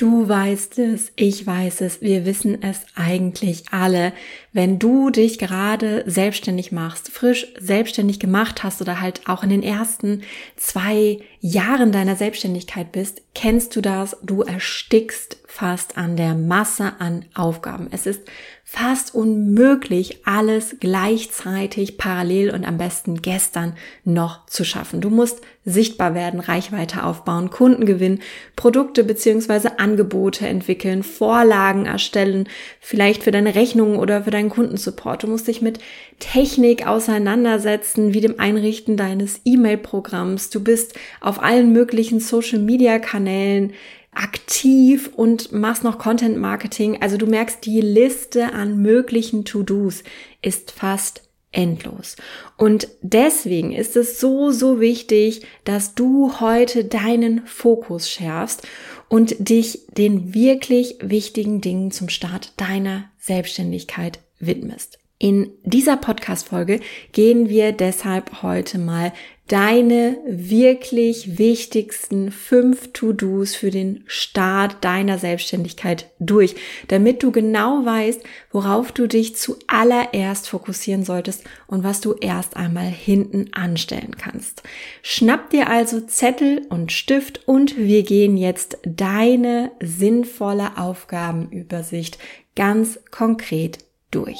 Du weißt es, ich weiß es, wir wissen es eigentlich alle. Wenn du dich gerade selbstständig machst, frisch selbstständig gemacht hast oder halt auch in den ersten zwei Jahren deiner Selbstständigkeit bist, kennst du das, du erstickst fast an der Masse an Aufgaben. Es ist fast unmöglich, alles gleichzeitig, parallel und am besten gestern noch zu schaffen. Du musst sichtbar werden, Reichweite aufbauen, Kunden gewinnen, Produkte beziehungsweise Angebote entwickeln, Vorlagen erstellen, vielleicht für deine Rechnungen oder für deinen Kundensupport. Du musst dich mit Technik auseinandersetzen, wie dem Einrichten deines E-Mail-Programms. Du bist auf allen möglichen Social-Media-Kanälen aktiv und machst noch Content Marketing. Also du merkst, die Liste an möglichen To-Dos ist fast endlos. Und deswegen ist es so, so wichtig, dass du heute deinen Fokus schärfst und dich den wirklich wichtigen Dingen zum Start deiner Selbstständigkeit widmest. In dieser Podcast-Folge gehen wir deshalb heute mal deine wirklich wichtigsten fünf To-Dos für den Start deiner Selbstständigkeit durch, damit du genau weißt, worauf du dich zuallererst fokussieren solltest und was du erst einmal hinten anstellen kannst. Schnapp dir also Zettel und Stift und wir gehen jetzt deine sinnvolle Aufgabenübersicht ganz konkret durch.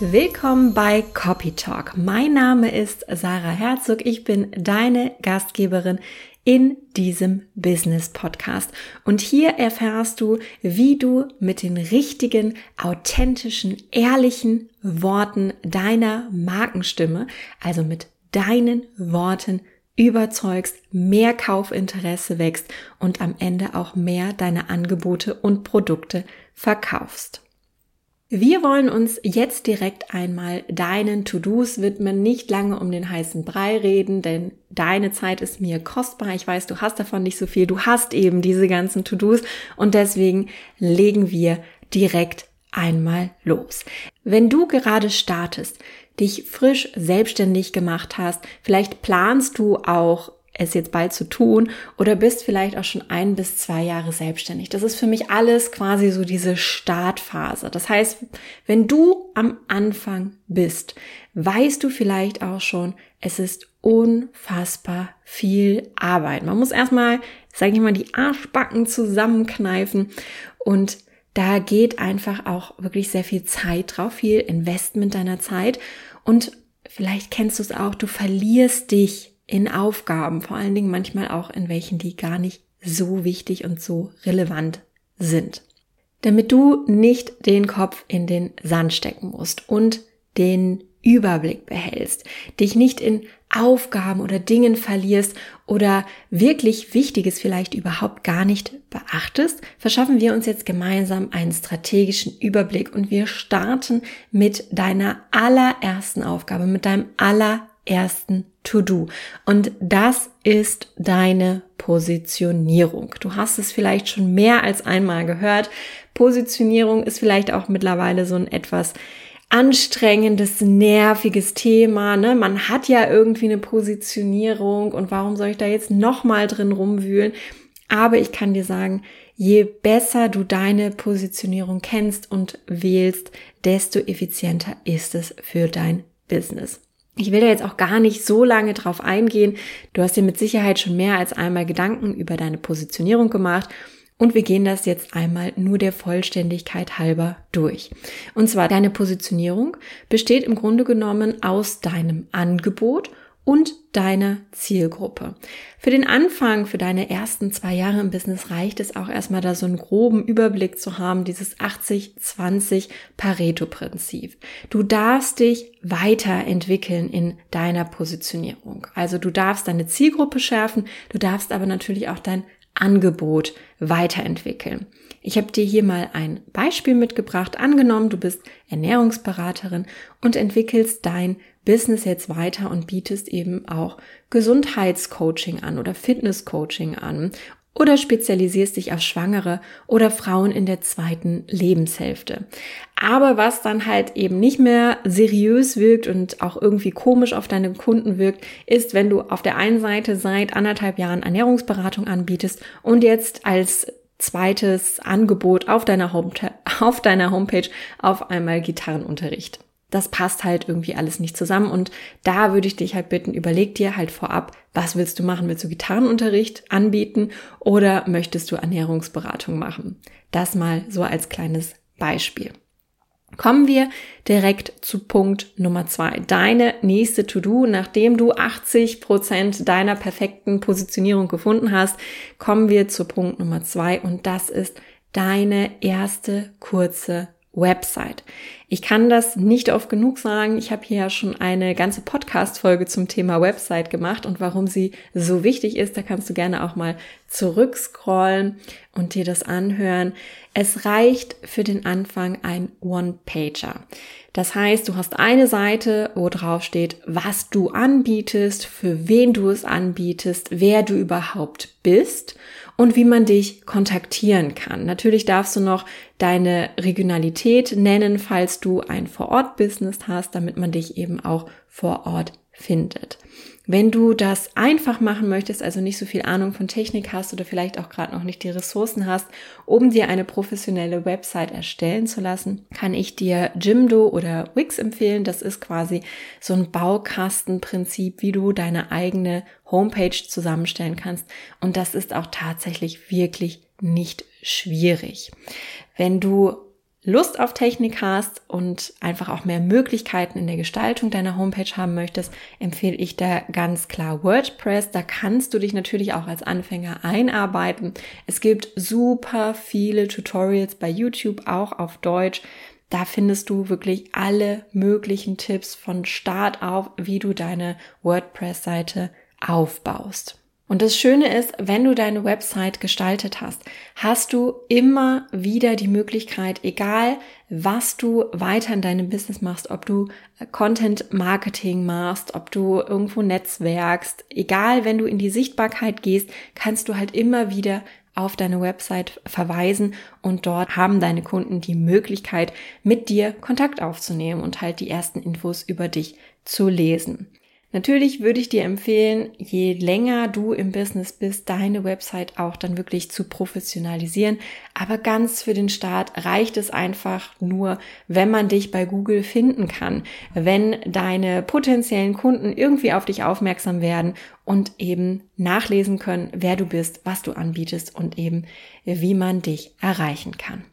Willkommen bei Copy Talk. Mein Name ist Sarah Herzog. Ich bin deine Gastgeberin in diesem Business Podcast. Und hier erfährst du, wie du mit den richtigen, authentischen, ehrlichen Worten deiner Markenstimme, also mit deinen Worten überzeugst, mehr Kaufinteresse wächst und am Ende auch mehr deine Angebote und Produkte verkaufst. Wir wollen uns jetzt direkt einmal deinen To-Dos widmen, nicht lange um den heißen Brei reden, denn deine Zeit ist mir kostbar. Ich weiß, du hast davon nicht so viel. Du hast eben diese ganzen To-Dos und deswegen legen wir direkt einmal los. Wenn du gerade startest, dich frisch selbstständig gemacht hast, vielleicht planst du auch es jetzt bald zu tun oder bist vielleicht auch schon ein bis zwei Jahre selbstständig. Das ist für mich alles quasi so diese Startphase. Das heißt, wenn du am Anfang bist, weißt du vielleicht auch schon, es ist unfassbar viel Arbeit. Man muss erstmal, sage ich mal, die Arschbacken zusammenkneifen und da geht einfach auch wirklich sehr viel Zeit drauf, viel Investment deiner Zeit und vielleicht kennst du es auch, du verlierst dich in Aufgaben, vor allen Dingen manchmal auch in welchen, die gar nicht so wichtig und so relevant sind. Damit du nicht den Kopf in den Sand stecken musst und den Überblick behältst, dich nicht in Aufgaben oder Dingen verlierst oder wirklich Wichtiges vielleicht überhaupt gar nicht beachtest, verschaffen wir uns jetzt gemeinsam einen strategischen Überblick und wir starten mit deiner allerersten Aufgabe, mit deinem allerersten To-Do. Und das ist deine Positionierung. Du hast es vielleicht schon mehr als einmal gehört. Positionierung ist vielleicht auch mittlerweile so ein etwas anstrengendes, nerviges Thema. Ne? Man hat ja irgendwie eine Positionierung und warum soll ich da jetzt nochmal drin rumwühlen? Aber ich kann dir sagen, je besser du deine Positionierung kennst und wählst, desto effizienter ist es für dein Business. Ich will da jetzt auch gar nicht so lange drauf eingehen. Du hast dir mit Sicherheit schon mehr als einmal Gedanken über deine Positionierung gemacht. Und wir gehen das jetzt einmal nur der Vollständigkeit halber durch. Und zwar deine Positionierung besteht im Grunde genommen aus deinem Angebot und deiner Zielgruppe. Für den Anfang, für deine ersten zwei Jahre im Business reicht es auch erstmal da so einen groben Überblick zu haben, dieses 80-20 Pareto-Prinzip. Du darfst dich weiterentwickeln in deiner Positionierung. Also du darfst deine Zielgruppe schärfen, du darfst aber natürlich auch dein Angebot weiterentwickeln. Ich habe dir hier mal ein Beispiel mitgebracht. Angenommen, du bist Ernährungsberaterin und entwickelst dein Business jetzt weiter und bietest eben auch Gesundheitscoaching an oder Fitnesscoaching an oder spezialisierst dich auf Schwangere oder Frauen in der zweiten Lebenshälfte. Aber was dann halt eben nicht mehr seriös wirkt und auch irgendwie komisch auf deine Kunden wirkt, ist, wenn du auf der einen Seite seit anderthalb Jahren Ernährungsberatung anbietest und jetzt als zweites Angebot auf deiner, Home auf deiner Homepage auf einmal Gitarrenunterricht das passt halt irgendwie alles nicht zusammen. Und da würde ich dich halt bitten, überleg dir halt vorab, was willst du machen? Willst du Gitarrenunterricht anbieten oder möchtest du Ernährungsberatung machen? Das mal so als kleines Beispiel. Kommen wir direkt zu Punkt Nummer zwei. Deine nächste To-Do, nachdem du 80 Prozent deiner perfekten Positionierung gefunden hast, kommen wir zu Punkt Nummer zwei und das ist deine erste kurze Website. Ich kann das nicht oft genug sagen. Ich habe hier ja schon eine ganze Podcast-Folge zum Thema Website gemacht und warum sie so wichtig ist. Da kannst du gerne auch mal zurückscrollen und dir das anhören. Es reicht für den Anfang ein One-Pager. Das heißt, du hast eine Seite, wo drauf steht, was du anbietest, für wen du es anbietest, wer du überhaupt bist und wie man dich kontaktieren kann. Natürlich darfst du noch deine Regionalität nennen, falls du ein Vor-Ort-Business hast, damit man dich eben auch vor Ort findet. Wenn du das einfach machen möchtest, also nicht so viel Ahnung von Technik hast oder vielleicht auch gerade noch nicht die Ressourcen hast, um dir eine professionelle Website erstellen zu lassen, kann ich dir Jimdo oder Wix empfehlen. Das ist quasi so ein Baukastenprinzip, wie du deine eigene Homepage zusammenstellen kannst. Und das ist auch tatsächlich wirklich nicht schwierig. Wenn du Lust auf Technik hast und einfach auch mehr Möglichkeiten in der Gestaltung deiner Homepage haben möchtest, empfehle ich da ganz klar WordPress. Da kannst du dich natürlich auch als Anfänger einarbeiten. Es gibt super viele Tutorials bei YouTube, auch auf Deutsch. Da findest du wirklich alle möglichen Tipps von Start auf, wie du deine WordPress-Seite aufbaust. Und das Schöne ist, wenn du deine Website gestaltet hast, hast du immer wieder die Möglichkeit, egal was du weiter in deinem Business machst, ob du äh, Content Marketing machst, ob du irgendwo netzwerkst, egal wenn du in die Sichtbarkeit gehst, kannst du halt immer wieder auf deine Website verweisen und dort haben deine Kunden die Möglichkeit, mit dir Kontakt aufzunehmen und halt die ersten Infos über dich zu lesen. Natürlich würde ich dir empfehlen, je länger du im Business bist, deine Website auch dann wirklich zu professionalisieren. Aber ganz für den Start reicht es einfach nur, wenn man dich bei Google finden kann, wenn deine potenziellen Kunden irgendwie auf dich aufmerksam werden und eben nachlesen können, wer du bist, was du anbietest und eben wie man dich erreichen kann.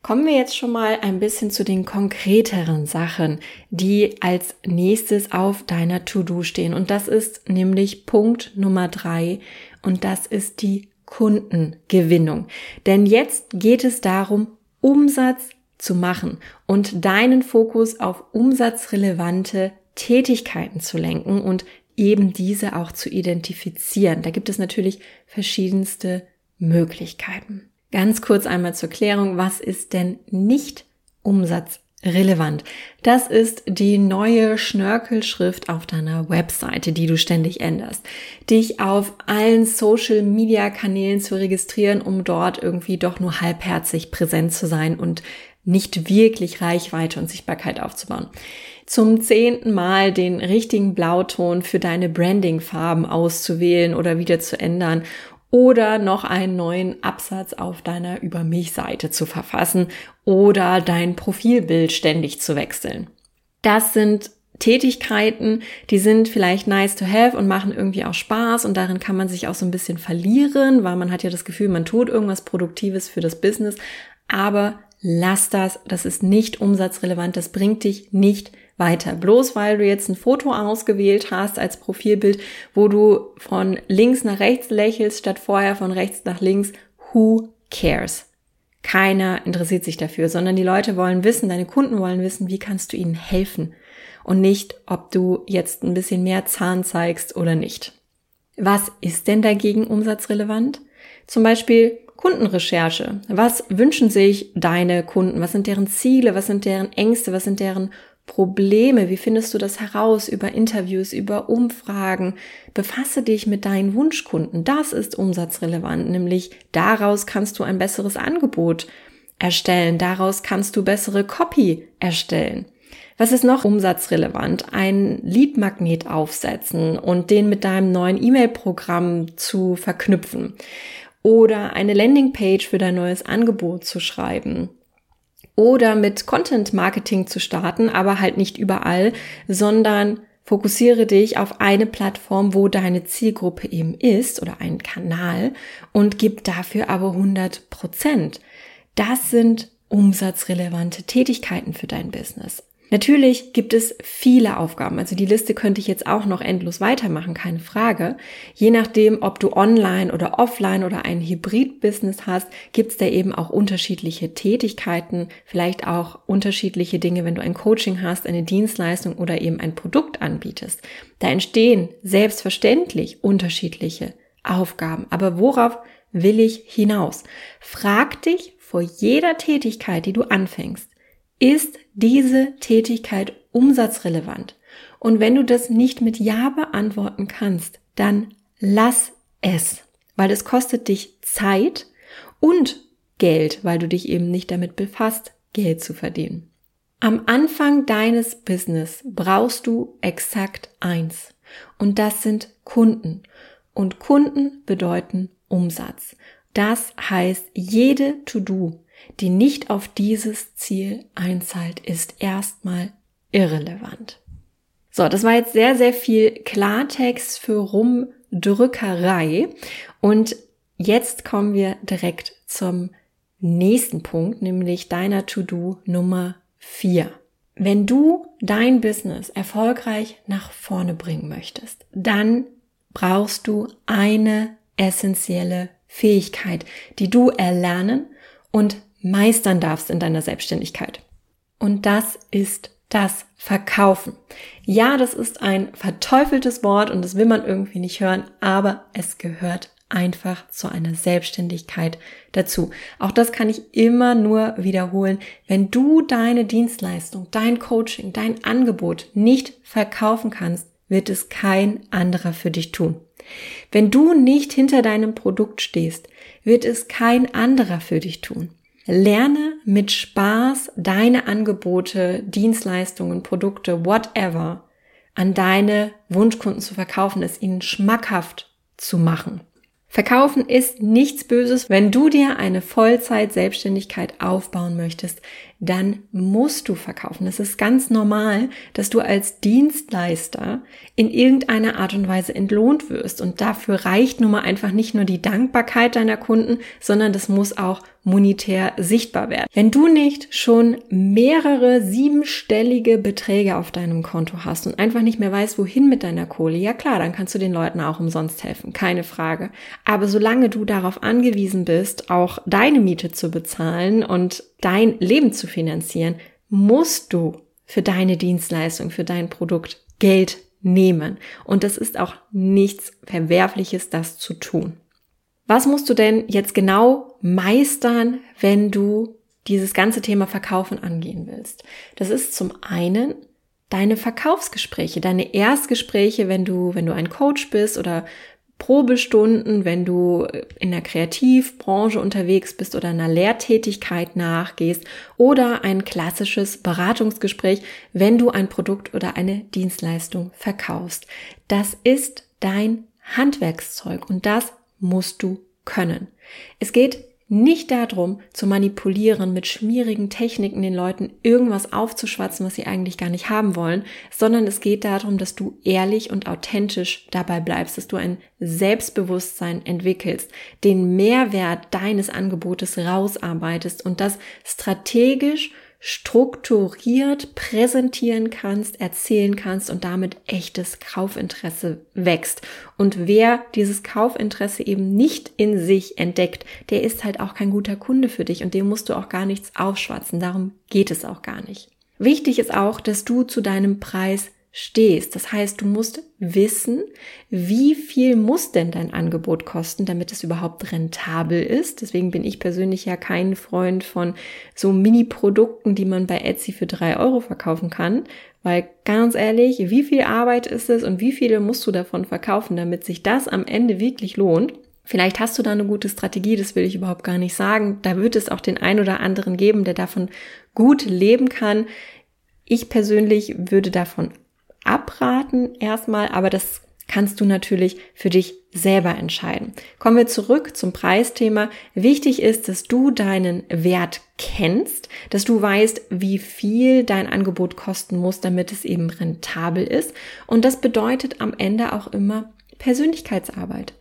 Kommen wir jetzt schon mal ein bisschen zu den konkreteren Sachen, die als nächstes auf deiner To-Do stehen. Und das ist nämlich Punkt Nummer drei. Und das ist die Kundengewinnung. Denn jetzt geht es darum, Umsatz zu machen und deinen Fokus auf umsatzrelevante Tätigkeiten zu lenken und eben diese auch zu identifizieren. Da gibt es natürlich verschiedenste Möglichkeiten. Ganz kurz einmal zur Klärung, was ist denn nicht umsatzrelevant? Das ist die neue Schnörkelschrift auf deiner Webseite, die du ständig änderst. Dich auf allen Social Media Kanälen zu registrieren, um dort irgendwie doch nur halbherzig präsent zu sein und nicht wirklich Reichweite und Sichtbarkeit aufzubauen. Zum zehnten Mal den richtigen Blauton für deine Brandingfarben auszuwählen oder wieder zu ändern oder noch einen neuen Absatz auf deiner Über mich Seite zu verfassen oder dein Profilbild ständig zu wechseln. Das sind Tätigkeiten, die sind vielleicht nice to have und machen irgendwie auch Spaß und darin kann man sich auch so ein bisschen verlieren, weil man hat ja das Gefühl, man tut irgendwas Produktives für das Business, aber lass das, das ist nicht umsatzrelevant, das bringt dich nicht weiter. Bloß weil du jetzt ein Foto ausgewählt hast als Profilbild, wo du von links nach rechts lächelst, statt vorher von rechts nach links, who cares? Keiner interessiert sich dafür, sondern die Leute wollen wissen, deine Kunden wollen wissen, wie kannst du ihnen helfen und nicht, ob du jetzt ein bisschen mehr Zahn zeigst oder nicht. Was ist denn dagegen umsatzrelevant? Zum Beispiel Kundenrecherche. Was wünschen sich deine Kunden? Was sind deren Ziele? Was sind deren Ängste? Was sind deren Probleme? Wie findest du das heraus über Interviews, über Umfragen? Befasse dich mit deinen Wunschkunden. Das ist umsatzrelevant, nämlich daraus kannst du ein besseres Angebot erstellen. Daraus kannst du bessere Copy erstellen. Was ist noch umsatzrelevant? Ein Leadmagnet aufsetzen und den mit deinem neuen E-Mail-Programm zu verknüpfen. Oder eine Landingpage für dein neues Angebot zu schreiben oder mit Content Marketing zu starten, aber halt nicht überall, sondern fokussiere dich auf eine Plattform, wo deine Zielgruppe eben ist oder einen Kanal und gib dafür aber 100 Prozent. Das sind umsatzrelevante Tätigkeiten für dein Business. Natürlich gibt es viele Aufgaben, also die Liste könnte ich jetzt auch noch endlos weitermachen, keine Frage. Je nachdem, ob du online oder offline oder ein Hybrid-Business hast, gibt es da eben auch unterschiedliche Tätigkeiten, vielleicht auch unterschiedliche Dinge, wenn du ein Coaching hast, eine Dienstleistung oder eben ein Produkt anbietest. Da entstehen selbstverständlich unterschiedliche Aufgaben. Aber worauf will ich hinaus? Frag dich vor jeder Tätigkeit, die du anfängst, ist diese Tätigkeit umsatzrelevant? Und wenn du das nicht mit Ja beantworten kannst, dann lass es, weil es kostet dich Zeit und Geld, weil du dich eben nicht damit befasst, Geld zu verdienen. Am Anfang deines Business brauchst du exakt eins. Und das sind Kunden. Und Kunden bedeuten Umsatz. Das heißt, jede To-Do, die nicht auf dieses Ziel einzahlt, ist erstmal irrelevant. So, das war jetzt sehr, sehr viel Klartext für Rumdrückerei. Und jetzt kommen wir direkt zum nächsten Punkt, nämlich deiner To-Do Nummer vier. Wenn du dein Business erfolgreich nach vorne bringen möchtest, dann brauchst du eine essentielle Fähigkeit, die du erlernen und meistern darfst in deiner Selbstständigkeit. Und das ist das Verkaufen. Ja, das ist ein verteufeltes Wort und das will man irgendwie nicht hören, aber es gehört einfach zu einer Selbstständigkeit dazu. Auch das kann ich immer nur wiederholen. Wenn du deine Dienstleistung, dein Coaching, dein Angebot nicht verkaufen kannst, wird es kein anderer für dich tun. Wenn du nicht hinter deinem Produkt stehst, wird es kein anderer für dich tun. Lerne mit Spaß deine Angebote, Dienstleistungen, Produkte, whatever an deine Wunschkunden zu verkaufen, es ihnen schmackhaft zu machen. Verkaufen ist nichts Böses. Wenn du dir eine Vollzeit-Selbstständigkeit aufbauen möchtest, dann musst du verkaufen. Es ist ganz normal, dass du als Dienstleister in irgendeiner Art und Weise entlohnt wirst. Und dafür reicht nun mal einfach nicht nur die Dankbarkeit deiner Kunden, sondern das muss auch monetär sichtbar werden. Wenn du nicht schon mehrere siebenstellige Beträge auf deinem Konto hast und einfach nicht mehr weißt, wohin mit deiner Kohle, ja klar, dann kannst du den Leuten auch umsonst helfen, keine Frage. Aber solange du darauf angewiesen bist, auch deine Miete zu bezahlen und dein Leben zu finanzieren, musst du für deine Dienstleistung, für dein Produkt Geld nehmen. Und das ist auch nichts Verwerfliches, das zu tun. Was musst du denn jetzt genau meistern, wenn du dieses ganze Thema Verkaufen angehen willst? Das ist zum einen deine Verkaufsgespräche, deine Erstgespräche, wenn du, wenn du ein Coach bist oder Probestunden, wenn du in der Kreativbranche unterwegs bist oder einer Lehrtätigkeit nachgehst oder ein klassisches Beratungsgespräch, wenn du ein Produkt oder eine Dienstleistung verkaufst. Das ist dein Handwerkszeug und das musst du können. Es geht nicht darum, zu manipulieren, mit schmierigen Techniken den Leuten irgendwas aufzuschwatzen, was sie eigentlich gar nicht haben wollen, sondern es geht darum, dass du ehrlich und authentisch dabei bleibst, dass du ein Selbstbewusstsein entwickelst, den Mehrwert deines Angebotes rausarbeitest und das strategisch strukturiert präsentieren kannst, erzählen kannst und damit echtes Kaufinteresse wächst. Und wer dieses Kaufinteresse eben nicht in sich entdeckt, der ist halt auch kein guter Kunde für dich und dem musst du auch gar nichts aufschwatzen. Darum geht es auch gar nicht. Wichtig ist auch, dass du zu deinem Preis stehst. Das heißt, du musst wissen, wie viel muss denn dein Angebot kosten, damit es überhaupt rentabel ist. Deswegen bin ich persönlich ja kein Freund von so Mini-Produkten, die man bei Etsy für drei Euro verkaufen kann. Weil ganz ehrlich, wie viel Arbeit ist es und wie viele musst du davon verkaufen, damit sich das am Ende wirklich lohnt? Vielleicht hast du da eine gute Strategie, das will ich überhaupt gar nicht sagen. Da wird es auch den ein oder anderen geben, der davon gut leben kann. Ich persönlich würde davon abraten erstmal, aber das kannst du natürlich für dich selber entscheiden. Kommen wir zurück zum Preisthema. Wichtig ist, dass du deinen Wert kennst, dass du weißt, wie viel dein Angebot kosten muss, damit es eben rentabel ist. Und das bedeutet am Ende auch immer Persönlichkeitsarbeit.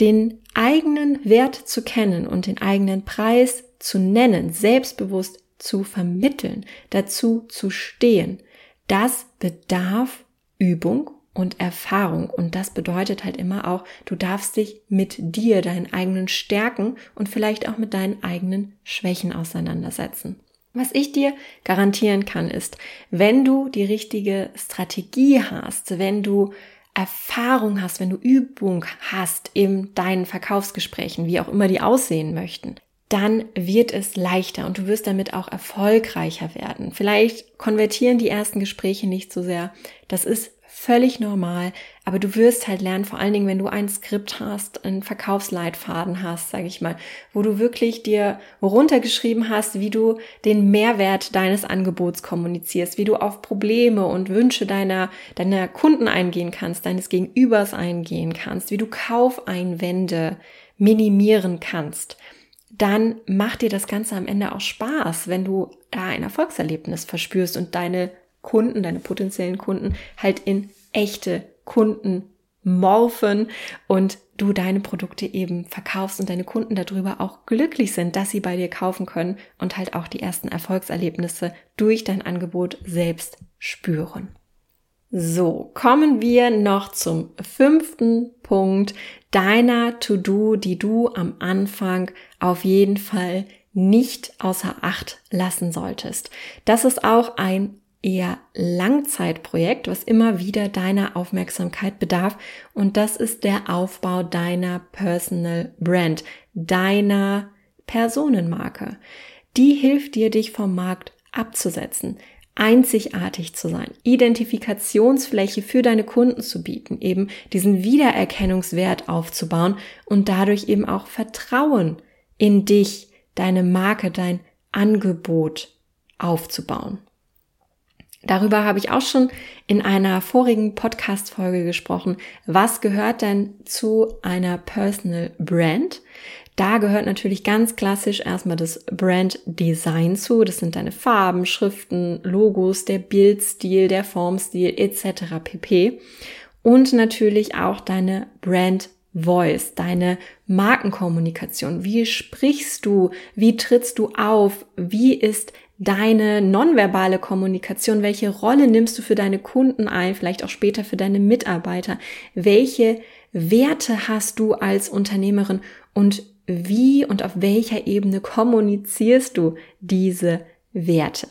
Den eigenen Wert zu kennen und den eigenen Preis zu nennen, selbstbewusst zu vermitteln, dazu zu stehen, das bedarf Übung und Erfahrung. Und das bedeutet halt immer auch, du darfst dich mit dir, deinen eigenen Stärken und vielleicht auch mit deinen eigenen Schwächen auseinandersetzen. Was ich dir garantieren kann, ist, wenn du die richtige Strategie hast, wenn du Erfahrung hast, wenn du Übung hast in deinen Verkaufsgesprächen, wie auch immer die aussehen möchten, dann wird es leichter und du wirst damit auch erfolgreicher werden. Vielleicht konvertieren die ersten Gespräche nicht so sehr. Das ist völlig normal, aber du wirst halt lernen, vor allen Dingen, wenn du ein Skript hast, einen Verkaufsleitfaden hast, sage ich mal, wo du wirklich dir runtergeschrieben hast, wie du den Mehrwert deines Angebots kommunizierst, wie du auf Probleme und Wünsche deiner deiner Kunden eingehen kannst, deines Gegenübers eingehen kannst, wie du Kaufeinwände minimieren kannst dann macht dir das Ganze am Ende auch Spaß, wenn du da ein Erfolgserlebnis verspürst und deine Kunden, deine potenziellen Kunden halt in echte Kunden morphen und du deine Produkte eben verkaufst und deine Kunden darüber auch glücklich sind, dass sie bei dir kaufen können und halt auch die ersten Erfolgserlebnisse durch dein Angebot selbst spüren. So, kommen wir noch zum fünften Punkt deiner To-Do, die du am Anfang auf jeden Fall nicht außer Acht lassen solltest. Das ist auch ein eher Langzeitprojekt, was immer wieder deiner Aufmerksamkeit bedarf. Und das ist der Aufbau deiner Personal Brand, deiner Personenmarke. Die hilft dir, dich vom Markt abzusetzen einzigartig zu sein, Identifikationsfläche für deine Kunden zu bieten, eben diesen Wiedererkennungswert aufzubauen und dadurch eben auch Vertrauen in dich, deine Marke, dein Angebot aufzubauen. Darüber habe ich auch schon in einer vorigen Podcast-Folge gesprochen. Was gehört denn zu einer Personal Brand? Da gehört natürlich ganz klassisch erstmal das Brand Design zu. Das sind deine Farben, Schriften, Logos, der Bildstil, der Formstil etc. pp. Und natürlich auch deine Brand Voice, deine Markenkommunikation. Wie sprichst du? Wie trittst du auf? Wie ist deine nonverbale Kommunikation? Welche Rolle nimmst du für deine Kunden ein? Vielleicht auch später für deine Mitarbeiter? Welche Werte hast du als Unternehmerin und wie und auf welcher Ebene kommunizierst du diese Werte?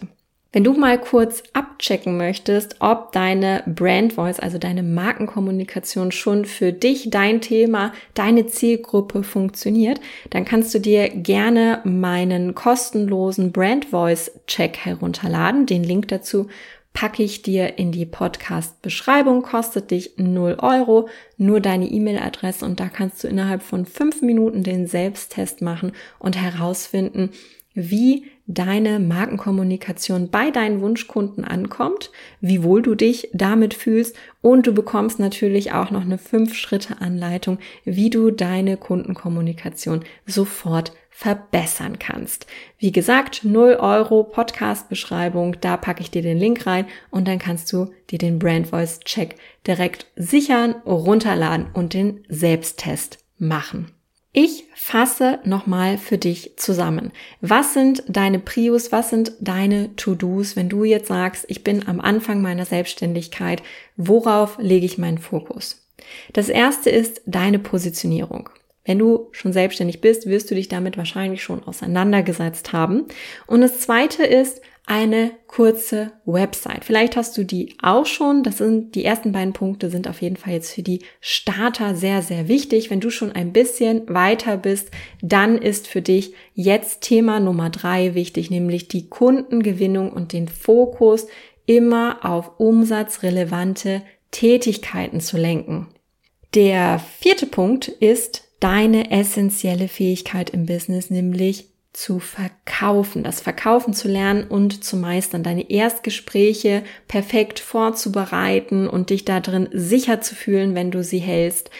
Wenn du mal kurz abchecken möchtest, ob deine Brand Voice, also deine Markenkommunikation schon für dich, dein Thema, deine Zielgruppe funktioniert, dann kannst du dir gerne meinen kostenlosen Brand Voice Check herunterladen. Den Link dazu packe ich dir in die Podcast-Beschreibung, kostet dich 0 Euro, nur deine E-Mail-Adresse und da kannst du innerhalb von fünf Minuten den Selbsttest machen und herausfinden, wie deine Markenkommunikation bei deinen Wunschkunden ankommt, wie wohl du dich damit fühlst und du bekommst natürlich auch noch eine 5-Schritte-Anleitung, wie du deine Kundenkommunikation sofort verbessern kannst. Wie gesagt, 0 Euro Podcast-Beschreibung, da packe ich dir den Link rein und dann kannst du dir den Brand Voice Check direkt sichern, runterladen und den Selbsttest machen. Ich fasse nochmal für dich zusammen. Was sind deine Prius? Was sind deine To-Dos, wenn du jetzt sagst, ich bin am Anfang meiner Selbstständigkeit? Worauf lege ich meinen Fokus? Das erste ist deine Positionierung. Wenn du schon selbstständig bist, wirst du dich damit wahrscheinlich schon auseinandergesetzt haben. Und das zweite ist eine kurze Website. Vielleicht hast du die auch schon. Das sind die ersten beiden Punkte sind auf jeden Fall jetzt für die Starter sehr, sehr wichtig. Wenn du schon ein bisschen weiter bist, dann ist für dich jetzt Thema Nummer drei wichtig, nämlich die Kundengewinnung und den Fokus immer auf umsatzrelevante Tätigkeiten zu lenken. Der vierte Punkt ist deine essentielle Fähigkeit im Business, nämlich zu verkaufen, das Verkaufen zu lernen und zu meistern, deine Erstgespräche perfekt vorzubereiten und dich da drin sicher zu fühlen, wenn du sie hältst.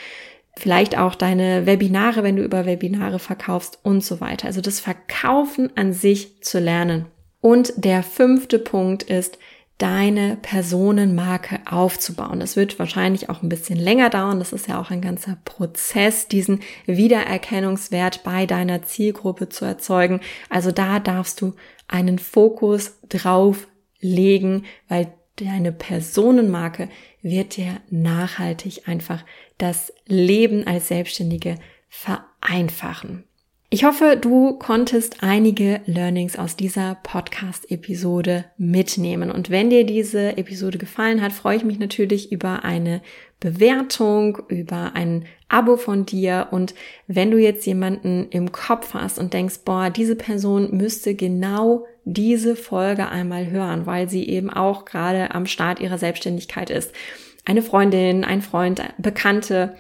Vielleicht auch deine Webinare, wenn du über Webinare verkaufst und so weiter. Also das Verkaufen an sich zu lernen. Und der fünfte Punkt ist, deine Personenmarke aufzubauen. Das wird wahrscheinlich auch ein bisschen länger dauern. Das ist ja auch ein ganzer Prozess, diesen Wiedererkennungswert bei deiner Zielgruppe zu erzeugen. Also da darfst du einen Fokus drauf legen, weil deine Personenmarke wird dir nachhaltig einfach das Leben als Selbstständige vereinfachen. Ich hoffe, du konntest einige Learnings aus dieser Podcast-Episode mitnehmen. Und wenn dir diese Episode gefallen hat, freue ich mich natürlich über eine Bewertung, über ein Abo von dir. Und wenn du jetzt jemanden im Kopf hast und denkst, boah, diese Person müsste genau diese Folge einmal hören, weil sie eben auch gerade am Start ihrer Selbstständigkeit ist. Eine Freundin, ein Freund, Bekannte,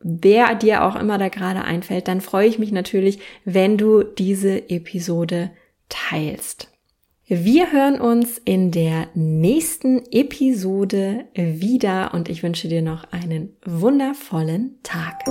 wer dir auch immer da gerade einfällt, dann freue ich mich natürlich, wenn du diese Episode teilst. Wir hören uns in der nächsten Episode wieder und ich wünsche dir noch einen wundervollen Tag.